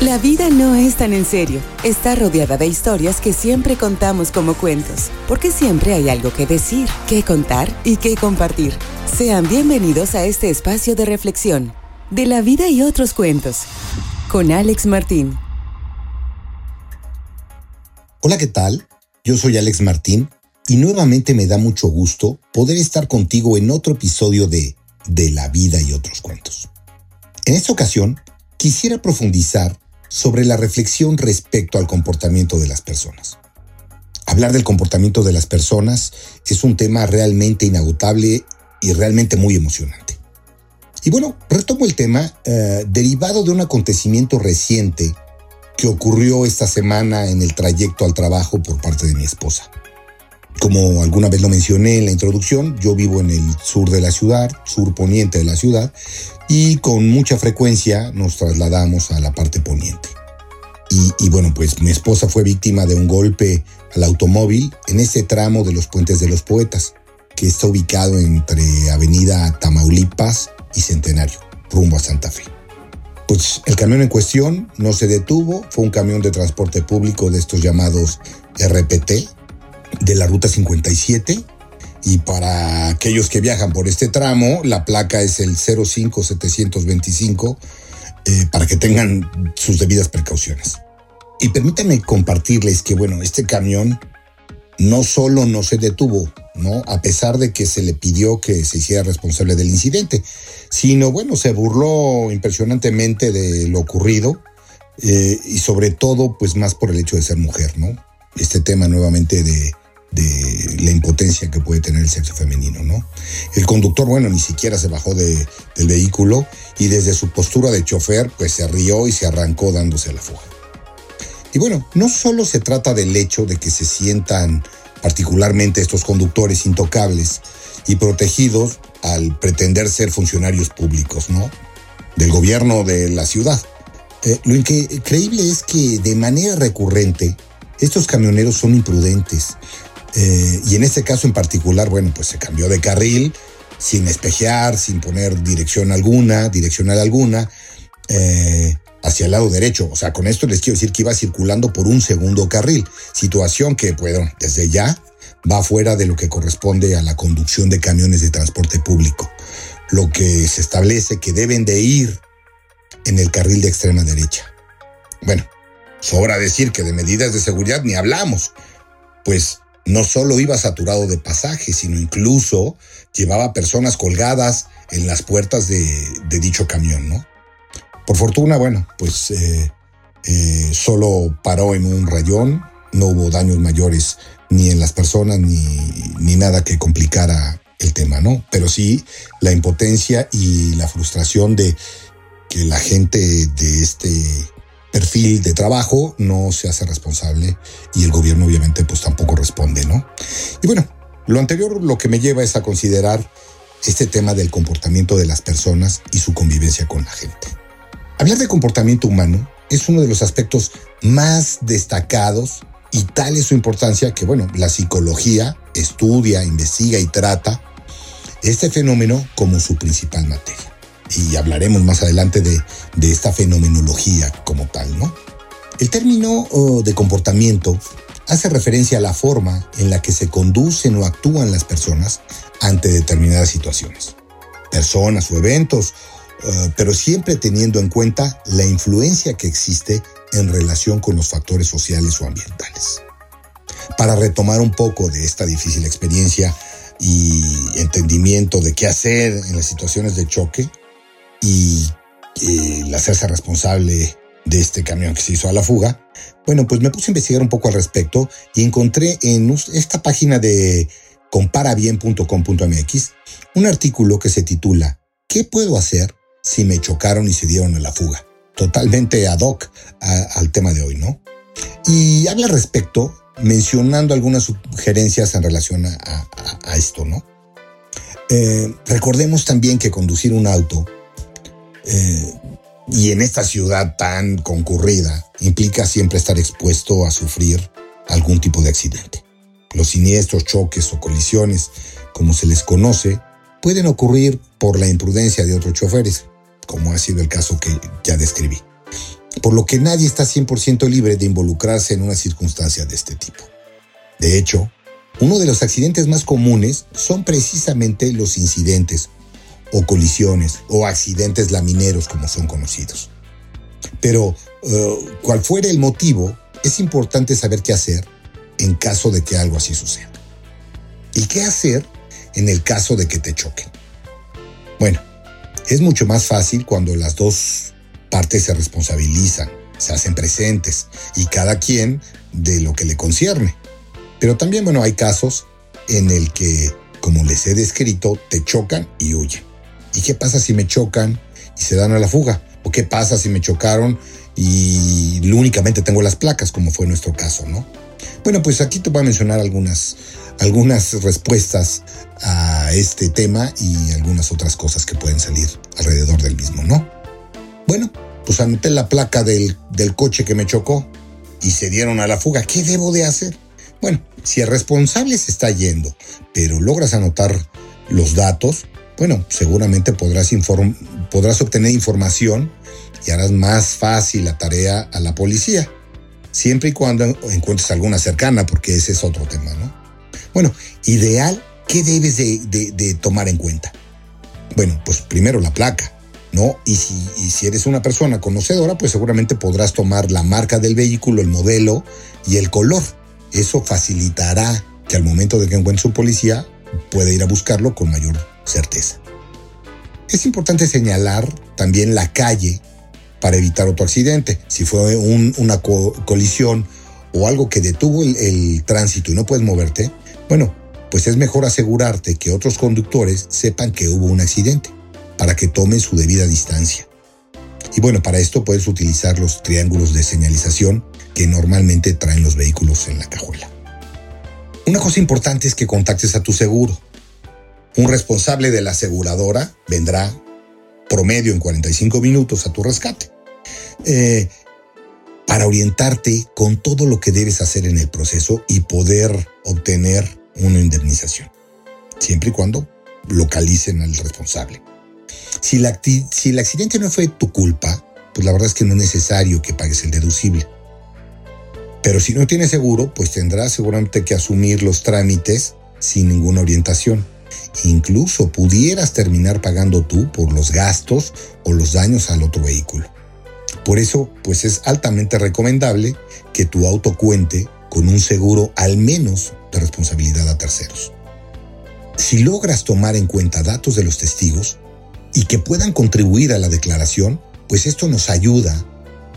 La vida no es tan en serio. Está rodeada de historias que siempre contamos como cuentos, porque siempre hay algo que decir, que contar y que compartir. Sean bienvenidos a este espacio de reflexión, de la vida y otros cuentos, con Alex Martín. Hola, ¿qué tal? Yo soy Alex Martín y nuevamente me da mucho gusto poder estar contigo en otro episodio de De la vida y otros cuentos. En esta ocasión, quisiera profundizar sobre la reflexión respecto al comportamiento de las personas. Hablar del comportamiento de las personas es un tema realmente inagotable y realmente muy emocionante. Y bueno, retomo el tema eh, derivado de un acontecimiento reciente que ocurrió esta semana en el trayecto al trabajo por parte de mi esposa. Como alguna vez lo mencioné en la introducción, yo vivo en el sur de la ciudad, sur poniente de la ciudad, y con mucha frecuencia nos trasladamos a la parte poniente. Y, bueno, pues mi esposa fue víctima de un golpe al automóvil en ese tramo de los puentes de los poetas, que está ubicado entre Avenida Tamaulipas y Centenario, rumbo a Santa Fe. Pues el camión en cuestión no se detuvo, fue un camión de transporte público de estos llamados RPT, de la Ruta 57, y para aquellos que viajan por este tramo, la placa es el 05725 eh, para que tengan sus debidas precauciones. Y permítanme compartirles que, bueno, este camión no solo no se detuvo, ¿no? A pesar de que se le pidió que se hiciera responsable del incidente, sino, bueno, se burló impresionantemente de lo ocurrido eh, y sobre todo, pues más por el hecho de ser mujer, ¿no? Este tema nuevamente de de la impotencia que puede tener el sexo femenino, ¿no? El conductor, bueno, ni siquiera se bajó de, del vehículo y desde su postura de chofer, pues se rió y se arrancó dándose la fuga. Y bueno, no solo se trata del hecho de que se sientan particularmente estos conductores intocables y protegidos al pretender ser funcionarios públicos, ¿no? Del gobierno de la ciudad. Eh, lo increíble es que de manera recurrente estos camioneros son imprudentes, eh, y en este caso en particular, bueno, pues se cambió de carril sin espejear, sin poner dirección alguna, direccional alguna, eh, hacia el lado derecho. O sea, con esto les quiero decir que iba circulando por un segundo carril, situación que, bueno, desde ya va fuera de lo que corresponde a la conducción de camiones de transporte público. Lo que se establece que deben de ir en el carril de extrema derecha. Bueno, sobra decir que de medidas de seguridad ni hablamos, pues no solo iba saturado de pasajes, sino incluso llevaba personas colgadas en las puertas de, dicho camión, ¿no? Por fortuna, bueno, pues eh, eh, solo paró en un rayón, no hubo daños mayores ni en las personas ni, ni nada que complicara el tema, ¿no? Pero sí la impotencia y la frustración de que la gente de este perfil de trabajo no se hace responsable y el gobierno obviamente pues tampoco responde, ¿no? Y bueno, lo anterior lo que me lleva es a considerar este tema del comportamiento de las personas y su convivencia con la gente. Hablar de comportamiento humano es uno de los aspectos más destacados y tal es su importancia que, bueno, la psicología estudia, investiga y trata este fenómeno como su principal materia y hablaremos más adelante de, esta fenomenología como tal, ¿no? El término oh, de comportamiento hace referencia a la forma en la que se conducen o actúan las personas ante determinadas situaciones, personas o eventos, eh, pero siempre teniendo en cuenta la influencia que existe en relación con los factores sociales o ambientales. Para retomar un poco de esta difícil experiencia y entendimiento de qué hacer en las situaciones de choque, y el hacerse responsable de este camión que se hizo a la fuga, bueno, pues me puse a investigar un poco al respecto y encontré en esta página de comparabien.com.mx un artículo que se titula ¿Qué puedo hacer si me chocaron y se dieron a la fuga? Totalmente ad hoc al tema de hoy, ¿no? Y habla al respecto mencionando algunas sugerencias en relación a, esto, ¿no? Eh, recordemos también que conducir un auto eh, y en esta ciudad tan concurrida implica siempre estar expuesto a sufrir algún tipo de accidente. Los siniestros, choques o colisiones, como se les conoce, pueden ocurrir por la imprudencia de otros choferes, como ha sido el caso que ya describí. por lo que nadie está 100% libre de involucrarse en una circunstancia de este tipo. De hecho, uno de los accidentes más comunes son precisamente los incidentes o colisiones o accidentes lamineros como son conocidos. Pero, eh, cual fuera el motivo, es importante saber qué hacer en caso de que algo así suceda. ¿Y qué hacer en el caso de que te choquen? Bueno, es mucho más fácil cuando las dos partes se responsabilizan, se hacen presentes y cada quien de lo que le concierne. Pero también, bueno, hay casos en el que, como les he descrito, te chocan y huyen. ¿Y qué pasa si me chocan y se dan a la fuga? ¿O qué pasa si me chocaron y únicamente tengo las placas, como fue nuestro caso, ¿no? Bueno, pues aquí te voy a mencionar algunas, algunas respuestas a este tema y algunas otras cosas que pueden salir alrededor del mismo, ¿no? Bueno, pues anoté la placa del, del coche que me chocó y se dieron a la fuga. ¿Qué debo de hacer? Bueno, si el responsable se está yendo, pero logras anotar los datos, bueno, seguramente podrás, podrás obtener información y harás más fácil la tarea a la policía, siempre y cuando encuentres alguna cercana, porque ese es otro tema, ¿no? Bueno, ideal, ¿qué debes de, tomar en cuenta? Bueno, pues primero la placa, ¿no? Y si, y si eres una persona conocedora, pues seguramente podrás tomar la marca del vehículo, el modelo y el color. Eso facilitará que al momento de que encuentre su policía pueda ir a buscarlo con mayor certeza. Es importante señalar también la calle para evitar otro accidente. Si fue una colisión o algo que detuvo el, tránsito y no puedes moverte, bueno, pues es mejor asegurarte que otros conductores sepan que hubo un accidente para que tomen su debida distancia. Y bueno, para esto puedes utilizar los triángulos de señalización que normalmente traen los vehículos en la cajuela. Una cosa importante es que contactes a tu seguro. Un responsable de la aseguradora vendrá promedio en 45 minutos a tu rescate eh, para orientarte con todo lo que debes hacer en el proceso y poder obtener una indemnización, siempre y cuando localicen al responsable. Si, si el accidente no fue tu culpa, pues la verdad es que no es necesario que pagues el deducible. Pero si no tienes seguro, pues tendrás seguramente que asumir los trámites sin ninguna orientación. Incluso pudieras terminar pagando tú por los gastos o los daños al otro vehículo. Por eso, pues es altamente recomendable que tu auto cuente con un seguro al menos de responsabilidad a terceros. Si logras tomar en cuenta datos de los testigos y que puedan contribuir a la declaración, pues esto nos ayuda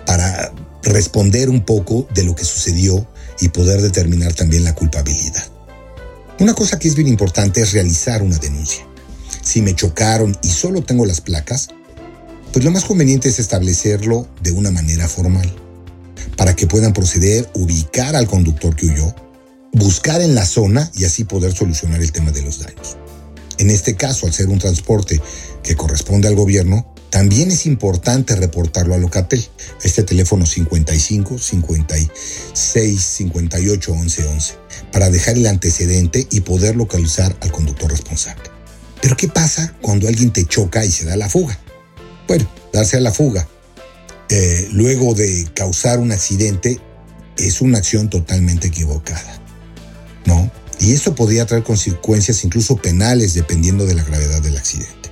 para responder un poco de lo que sucedió y poder determinar también la culpabilidad. Una cosa que es bien importante es realizar una denuncia. Si me chocaron y solo tengo las placas, pues lo más conveniente es establecerlo de una manera formal, para que puedan proceder, ubicar al conductor que huyó, buscar en la zona y así poder solucionar el tema de los daños. En este caso, al ser un transporte que corresponde al gobierno, también es importante reportarlo a Locatel, este teléfono 55 56 58 11 11, para dejar el antecedente y poder localizar al conductor responsable. Pero ¿qué pasa cuando alguien te choca y se da la fuga? Bueno, darse a la fuga eh, luego de causar un accidente es una acción totalmente equivocada, ¿no? Y esto podría traer consecuencias incluso penales dependiendo de la gravedad del accidente.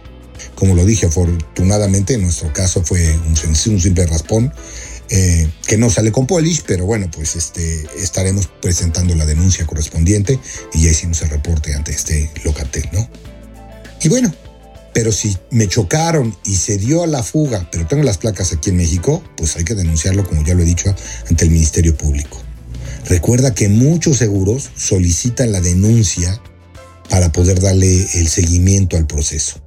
Como lo dije, afortunadamente en nuestro caso fue un, simple raspón eh, que no sale con polish, pero bueno, pues este, estaremos presentando la denuncia correspondiente y ya hicimos el reporte ante este locatel, ¿no? Y bueno, pero si me chocaron y se dio a la fuga, pero tengo las placas aquí en México, pues hay que denunciarlo, como ya lo he dicho, ante el Ministerio Público. Recuerda que muchos seguros solicitan la denuncia para poder darle el seguimiento al proceso.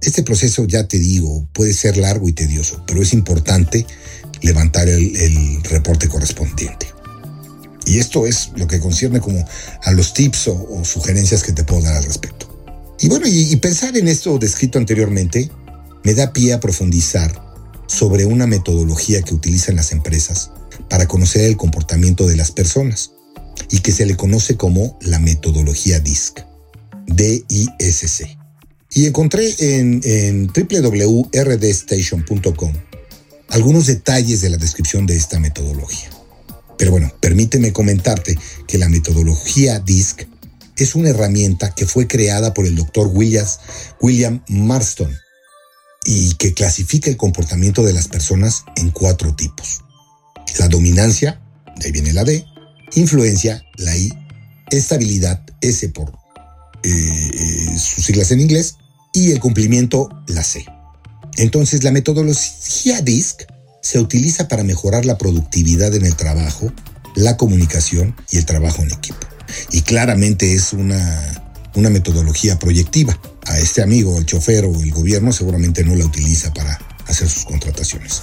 Este proceso, ya te digo, puede ser largo y tedioso, pero es importante levantar el, reporte correspondiente. Y esto es lo que concierne como a los tips o, sugerencias que te puedo dar al respecto. Y bueno, y, pensar en esto descrito anteriormente me da pie a profundizar sobre una metodología que utilizan las empresas para conocer el comportamiento de las personas y que se le conoce como la metodología DISC, D-I-S-C. Y encontré en, en www.rdstation.com algunos detalles de la descripción de esta metodología. Pero bueno, permíteme comentarte que la metodología DISC es una herramienta que fue creada por el doctor William Marston y que clasifica el comportamiento de las personas en cuatro tipos. La dominancia, de ahí viene la D, influencia, la I, estabilidad, S por eh, eh, sus siglas en inglés, y el cumplimiento, la C. Entonces, la metodología DISC se utiliza para mejorar la productividad en el trabajo, la comunicación y el trabajo en equipo. Y claramente es una, una metodología proyectiva. A este amigo, el chofer o el gobierno seguramente no la utiliza para hacer sus contrataciones.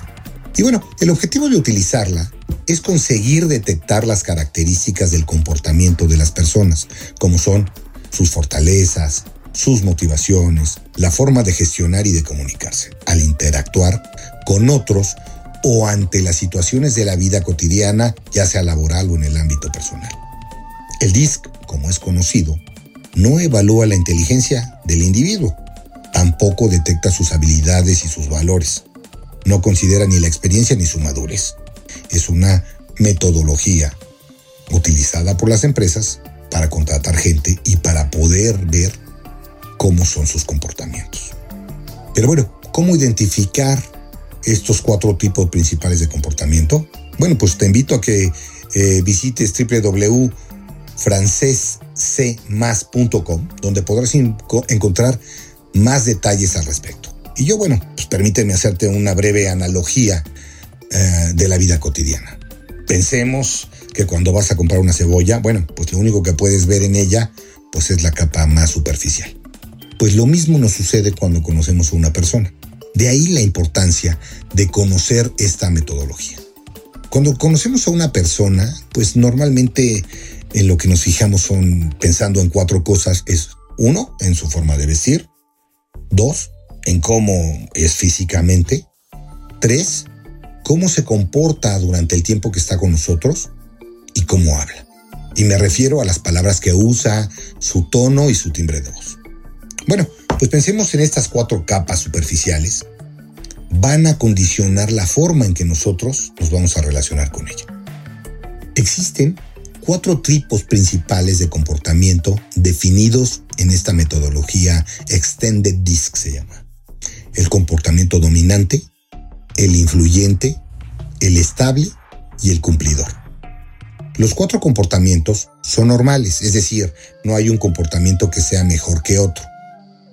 Y bueno, el objetivo de utilizarla es conseguir detectar las características del comportamiento de las personas, como son sus fortalezas, sus motivaciones, la forma de gestionar y de comunicarse, al interactuar con otros o ante las situaciones de la vida cotidiana, ya sea laboral o en el ámbito personal. El DISC, como es conocido, no evalúa la inteligencia del individuo, tampoco detecta sus habilidades y sus valores, no considera ni la experiencia ni su madurez. Es una metodología utilizada por las empresas para contratar gente y para poder ver cómo son sus comportamientos. Pero bueno, ¿cómo identificar estos cuatro tipos principales de comportamiento? Bueno, pues te invito a que eh, visites www.francescmas.com, donde podrás encontrar más detalles al respecto. Y yo, bueno, pues permíteme hacerte una breve analogía eh, de la vida cotidiana. Pensemos que cuando vas a comprar una cebolla, bueno, pues lo único que puedes ver en ella, pues es la capa más superficial. Pues lo mismo nos sucede cuando conocemos a una persona. De ahí la importancia de conocer esta metodología. Cuando conocemos a una persona, pues normalmente en lo que nos fijamos son pensando en cuatro cosas. Es uno, en su forma de vestir. Dos, en cómo es físicamente. Tres, cómo se comporta durante el tiempo que está con nosotros y cómo habla. Y me refiero a las palabras que usa, su tono y su timbre de voz. Bueno, pues pensemos en estas cuatro capas superficiales. Van a condicionar la forma en que nosotros nos vamos a relacionar con ella. Existen cuatro tipos principales de comportamiento definidos en esta metodología Extended Disc se llama. El comportamiento dominante, el influyente, el estable y el cumplidor. Los cuatro comportamientos son normales, es decir, no hay un comportamiento que sea mejor que otro.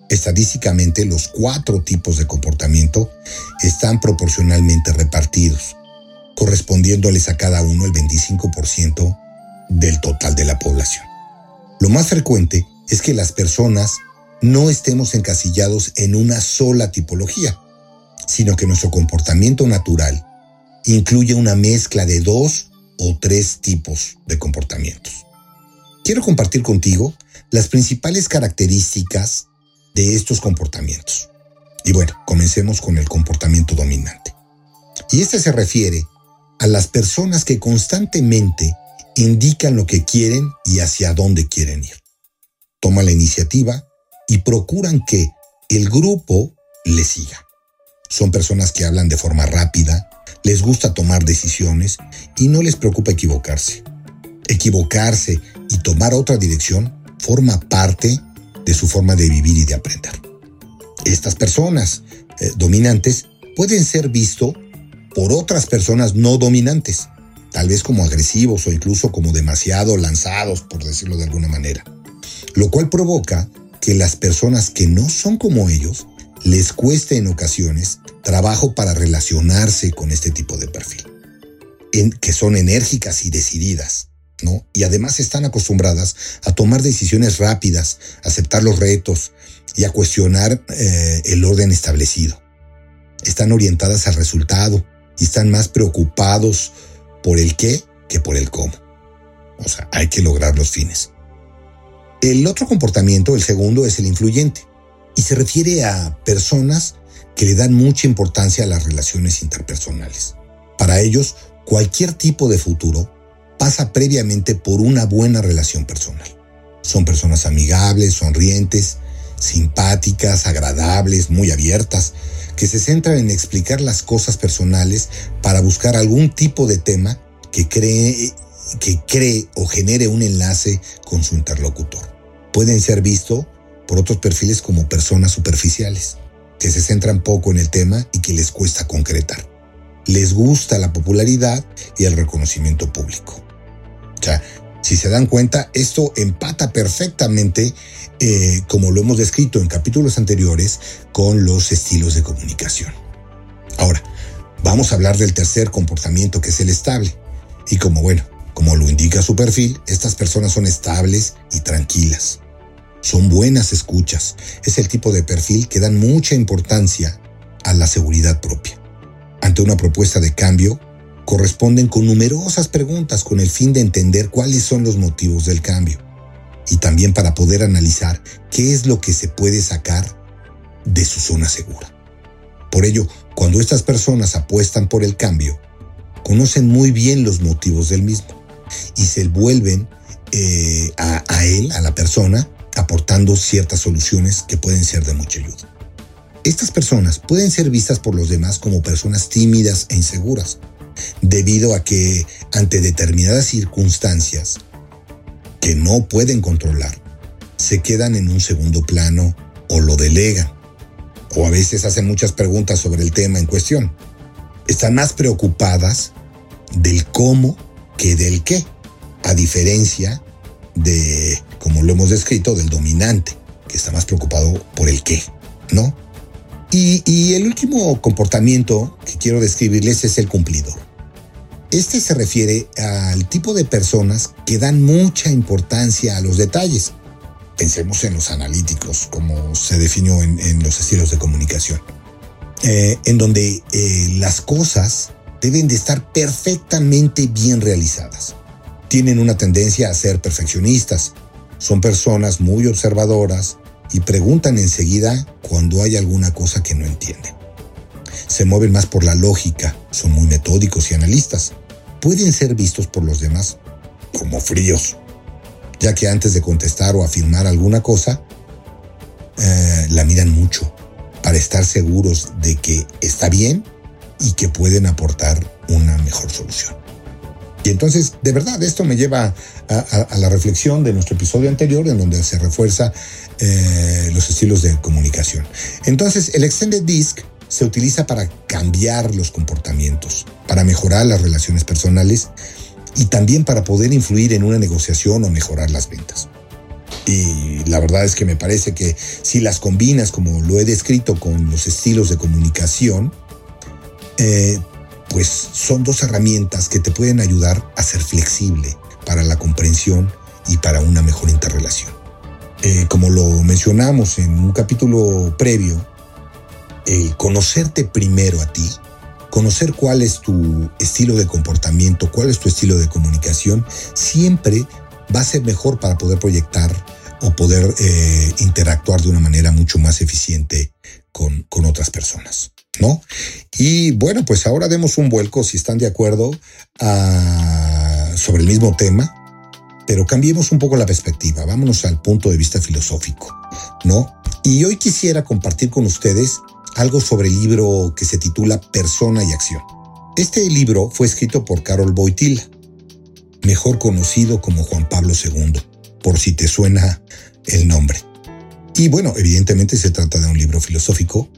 Estadísticamente, los cuatro tipos de comportamiento están proporcionalmente repartidos, correspondiéndoles a cada uno el 25% del total de la población. Lo más frecuente es que las personas no estemos encasillados en una sola tipología, sino que nuestro comportamiento natural incluye una mezcla de dos o tres tipos de comportamientos. Quiero compartir contigo las principales características de estos comportamientos. Y bueno, comencemos con el comportamiento dominante. Y este se refiere a las personas que constantemente indican lo que quieren y hacia dónde quieren ir. Toman la iniciativa y procuran que el grupo les siga. Son personas que hablan de forma rápida, les gusta tomar decisiones y no les preocupa equivocarse. Equivocarse y tomar otra dirección forma parte de su forma de vivir y de aprender. Estas personas eh, dominantes pueden ser visto por otras personas no dominantes, tal vez como agresivos o incluso como demasiado lanzados, por decirlo de alguna manera, lo cual provoca que las personas que no son como ellos les cueste en ocasiones trabajo para relacionarse con este tipo de perfil, que son enérgicas y decididas, y además están acostumbradas a tomar decisiones rápidas, aceptar los retos y a cuestionar eh, el orden establecido. Están orientadas al resultado y están más preocupados por el qué que por el cómo. O sea, hay que lograr los fines. El otro comportamiento, el segundo, es el influyente y se refiere a personas que le dan mucha importancia a las relaciones interpersonales. Para ellos, cualquier tipo de futuro pasa previamente por una buena relación personal. Son personas amigables, sonrientes, simpáticas, agradables, muy abiertas, que se centran en explicar las cosas personales para buscar algún tipo de tema que cree, que cree o genere un enlace con su interlocutor. Pueden ser vistos por otros perfiles como personas superficiales, que se centran poco en el tema y que les cuesta concretar. Les gusta la popularidad y el reconocimiento público. O sea, si se dan cuenta, esto empata perfectamente, eh, como lo hemos descrito en capítulos anteriores, con los estilos de comunicación. Ahora, vamos a hablar del tercer comportamiento que es el estable. Y como bueno, como lo indica su perfil, estas personas son estables y tranquilas. Son buenas escuchas. Es el tipo de perfil que dan mucha importancia a la seguridad propia. Ante una propuesta de cambio, corresponden con numerosas preguntas con el fin de entender cuáles son los motivos del cambio y también para poder analizar qué es lo que se puede sacar de su zona segura. Por ello, cuando estas personas apuestan por el cambio, conocen muy bien los motivos del mismo y se vuelven eh, a, a él, a la persona, aportando ciertas soluciones que pueden ser de mucha ayuda. Estas personas pueden ser vistas por los demás como personas tímidas e inseguras, debido a que ante determinadas circunstancias que no pueden controlar, se quedan en un segundo plano o lo delegan, o a veces hacen muchas preguntas sobre el tema en cuestión. Están más preocupadas del cómo que del qué, a diferencia de, como lo hemos descrito, del dominante, que está más preocupado por el qué, ¿no? Y, el último comportamiento que quiero describirles es el cumplidor. Este se refiere al tipo de personas que dan mucha importancia a los detalles. Pensemos en los analíticos, como se definió en, los estilos de comunicación, eh, en donde eh, las cosas deben de estar perfectamente bien realizadas. Tienen una tendencia a ser perfeccionistas, son personas muy observadoras y preguntan enseguida cuando hay alguna cosa que no entienden se mueven más por la lógica, son muy metódicos y analistas. Pueden ser vistos por los demás como fríos, ya que antes de contestar o afirmar alguna cosa, eh, la miran mucho para estar seguros de que está bien y que pueden aportar una mejor solución. Y entonces, de verdad, esto me lleva a, la reflexión de nuestro episodio anterior, en donde se refuerza eh, los estilos de comunicación. Entonces, el Extended Disc se utiliza para cambiar los comportamientos, para mejorar las relaciones personales y también para poder influir en una negociación o mejorar las ventas. Y la verdad es que me parece que si las combinas, como lo he descrito, con los estilos de comunicación, eh, pues son dos herramientas que te pueden ayudar a ser flexible para la comprensión y para una mejor interrelación. Eh, como lo mencionamos en un capítulo previo, el conocerte primero a ti, conocer cuál es tu estilo de comportamiento, cuál es tu estilo de comunicación, siempre va a ser mejor para poder proyectar o poder eh, interactuar de una manera mucho más eficiente con, con otras personas, ¿no? Y bueno, pues ahora demos un vuelco, si están de acuerdo, sobre el mismo tema, pero cambiemos un poco la perspectiva, vámonos al punto de vista filosófico, ¿no? Y hoy quisiera compartir con ustedes algo sobre el libro que se titula Persona y Acción. Este libro fue escrito por Carol Boitila, mejor conocido como Juan Pablo II, por si te suena el nombre. Y bueno, evidentemente se trata de un libro filosófico,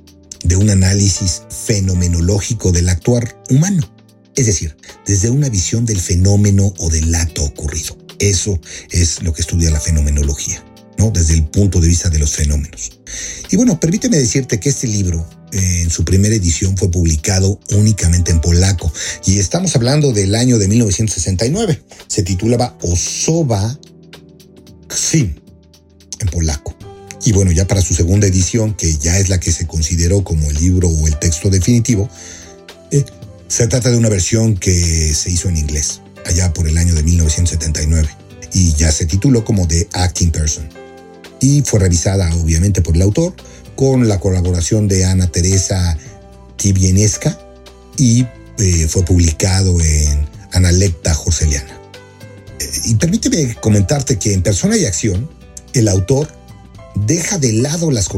de un análisis fenomenológico del actuar humano, es decir, desde una visión del fenómeno o del acto ocurrido. Eso es lo que estudia la fenomenología. Desde el punto de vista de los fenómenos. Y bueno, permíteme decirte que este libro, eh, en su primera edición, fue publicado únicamente en polaco. Y estamos hablando del año de 1969. Se titulaba Osoba Kszim, en polaco. Y bueno, ya para su segunda edición, que ya es la que se consideró como el libro o el texto definitivo, eh, se trata de una versión que se hizo en inglés, allá por el año de 1979, y ya se tituló como The Acting Person y fue revisada obviamente por el autor con la colaboración de Ana Teresa Kibieneska y eh, fue publicado en Analecta Jorseliana. Eh, y permíteme comentarte que en Persona y Acción, el autor deja de lado las,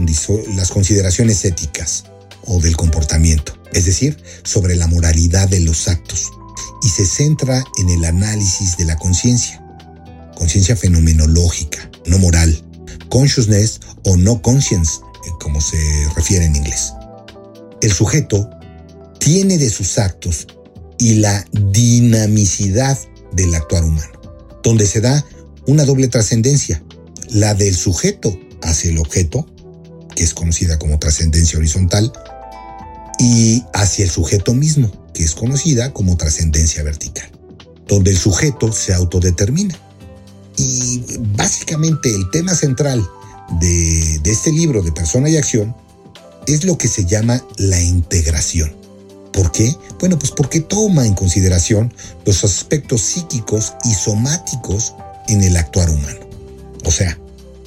las consideraciones éticas o del comportamiento, es decir, sobre la moralidad de los actos, y se centra en el análisis de la conciencia, conciencia fenomenológica, no moral, consciousness o no conscience, eh, como se refiere en inglés. El sujeto tiene de sus actos y la dinamicidad del actuar humano, donde se da una doble trascendencia, la del sujeto hacia el objeto, que es conocida como trascendencia horizontal, y hacia el sujeto mismo, que es conocida como trascendencia vertical, donde el sujeto se autodetermina. Y básicamente el tema central de, de este libro de Persona y Acción es lo que se llama la integración. ¿Por qué? Bueno, pues porque toma en consideración los aspectos psíquicos y somáticos en el actuar humano. O sea,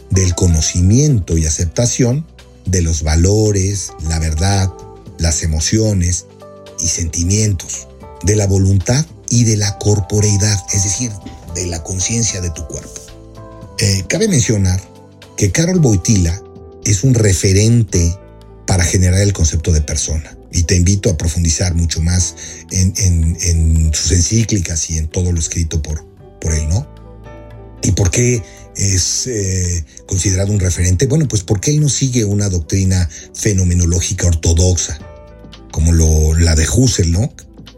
del conocimiento y aceptación de los valores, la verdad, las emociones y sentimientos, de la voluntad y de la corporeidad, es decir, de la conciencia de tu cuerpo. Eh, cabe mencionar que Carol Boitila es un referente para generar el concepto de persona. Y te invito a profundizar mucho más en, sus encíclicas y en todo lo escrito por, por él, ¿no? ¿Y por qué es eh, considerado un referente? Bueno, pues porque él no sigue una doctrina fenomenológica ortodoxa, como la de Husserl, ¿no?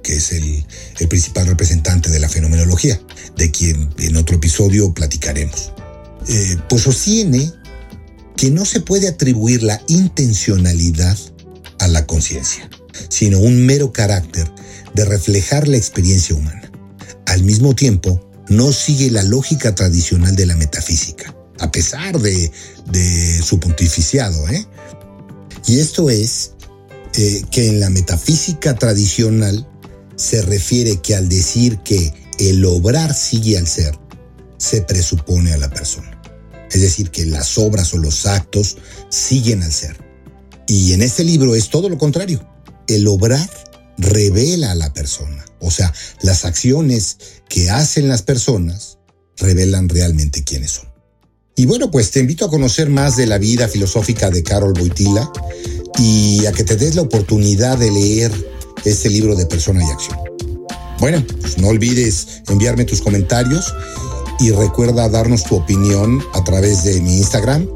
Que es el, principal representante de la fenomenología, de quien en otro episodio platicaremos. Eh, pues sostiene que no se puede atribuir la intencionalidad a la conciencia, sino un mero carácter de reflejar la experiencia humana. Al mismo tiempo, no sigue la lógica tradicional de la metafísica, a pesar de, su pontificiado. ¿eh? Y esto es eh, que en la metafísica tradicional se refiere que al decir que el obrar sigue al ser, se presupone a la persona. Es decir, que las obras o los actos siguen al ser. Y en este libro es todo lo contrario. El obrar revela a la persona. O sea, las acciones que hacen las personas revelan realmente quiénes son. Y bueno, pues te invito a conocer más de la vida filosófica de Carol Boitila y a que te des la oportunidad de leer este libro de Persona y Acción. Bueno, pues no olvides enviarme tus comentarios y recuerda darnos tu opinión a través de mi Instagram,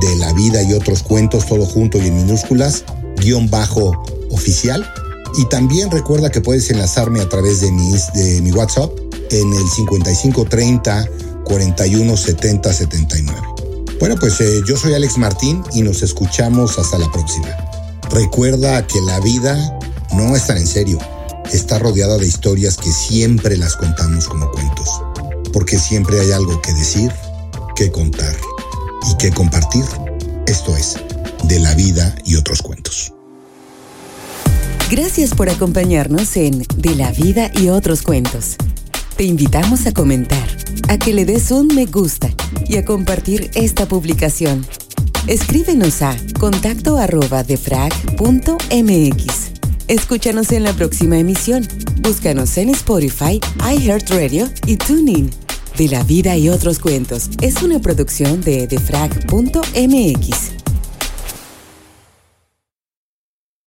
de la vida y otros cuentos, todo junto y en minúsculas, guion bajo oficial. Y también recuerda que puedes enlazarme a través de mi, de mi WhatsApp en el 5530 41 70 79. Bueno, pues eh, yo soy Alex Martín y nos escuchamos hasta la próxima. Recuerda que la vida no es tan en serio, está rodeada de historias que siempre las contamos como cuentos porque siempre hay algo que decir, que contar y que compartir. Esto es, de la vida y otros cuentos. Gracias por acompañarnos en De la vida y otros cuentos. Te invitamos a comentar, a que le des un me gusta y a compartir esta publicación. Escríbenos a contacto arroba defrag.mx. Escúchanos en la próxima emisión. Búscanos en Spotify, iHeartRadio y TuneIn de la vida y otros cuentos es una producción de defrag.mx.